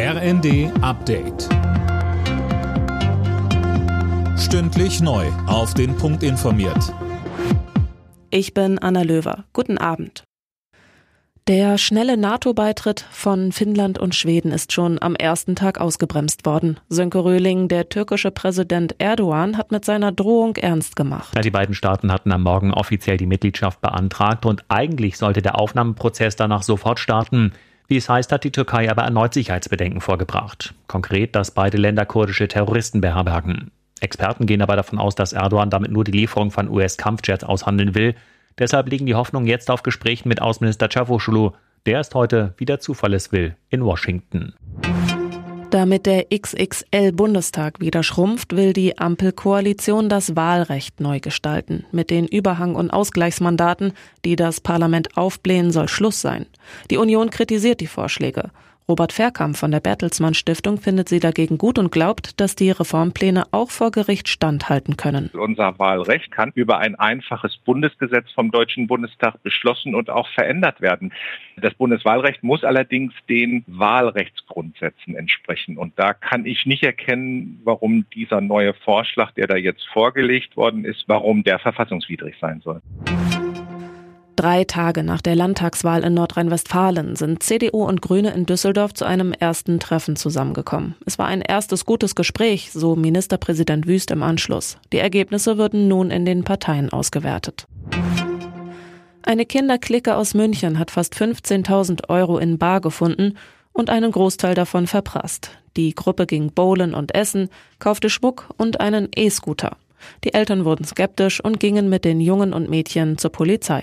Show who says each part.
Speaker 1: RND Update. Stündlich neu. Auf den Punkt informiert.
Speaker 2: Ich bin Anna Löwer. Guten Abend. Der schnelle NATO-Beitritt von Finnland und Schweden ist schon am ersten Tag ausgebremst worden. Sönke Röhling, der türkische Präsident Erdogan, hat mit seiner Drohung ernst gemacht.
Speaker 3: Ja, die beiden Staaten hatten am Morgen offiziell die Mitgliedschaft beantragt und eigentlich sollte der Aufnahmeprozess danach sofort starten. Wie es heißt, hat die Türkei aber erneut Sicherheitsbedenken vorgebracht. Konkret, dass beide Länder kurdische Terroristen beherbergen. Experten gehen aber davon aus, dass Erdogan damit nur die Lieferung von US-Kampfjets aushandeln will. Deshalb liegen die Hoffnungen jetzt auf Gesprächen mit Außenminister Cavusoglu. Der ist heute, wie der Zufall es will, in Washington.
Speaker 2: Damit der XXL-Bundestag wieder schrumpft, will die Ampelkoalition das Wahlrecht neu gestalten. Mit den Überhang- und Ausgleichsmandaten, die das Parlament aufblähen, soll Schluss sein. Die Union kritisiert die Vorschläge. Robert Verkamp von der Bertelsmann Stiftung findet sie dagegen gut und glaubt, dass die Reformpläne auch vor Gericht standhalten können.
Speaker 4: Unser Wahlrecht kann über ein einfaches Bundesgesetz vom Deutschen Bundestag beschlossen und auch verändert werden. Das Bundeswahlrecht muss allerdings den Wahlrechtsgrundsätzen entsprechen. Und da kann ich nicht erkennen, warum dieser neue Vorschlag, der da jetzt vorgelegt worden ist, warum der verfassungswidrig sein soll.
Speaker 2: Drei Tage nach der Landtagswahl in Nordrhein-Westfalen sind CDU und Grüne in Düsseldorf zu einem ersten Treffen zusammengekommen. Es war ein erstes gutes Gespräch, so Ministerpräsident Wüst im Anschluss. Die Ergebnisse würden nun in den Parteien ausgewertet. Eine Kinderklicke aus München hat fast 15.000 Euro in Bar gefunden und einen Großteil davon verprasst. Die Gruppe ging bowlen und essen, kaufte Schmuck und einen E-Scooter. Die Eltern wurden skeptisch und gingen mit den Jungen und Mädchen zur Polizei.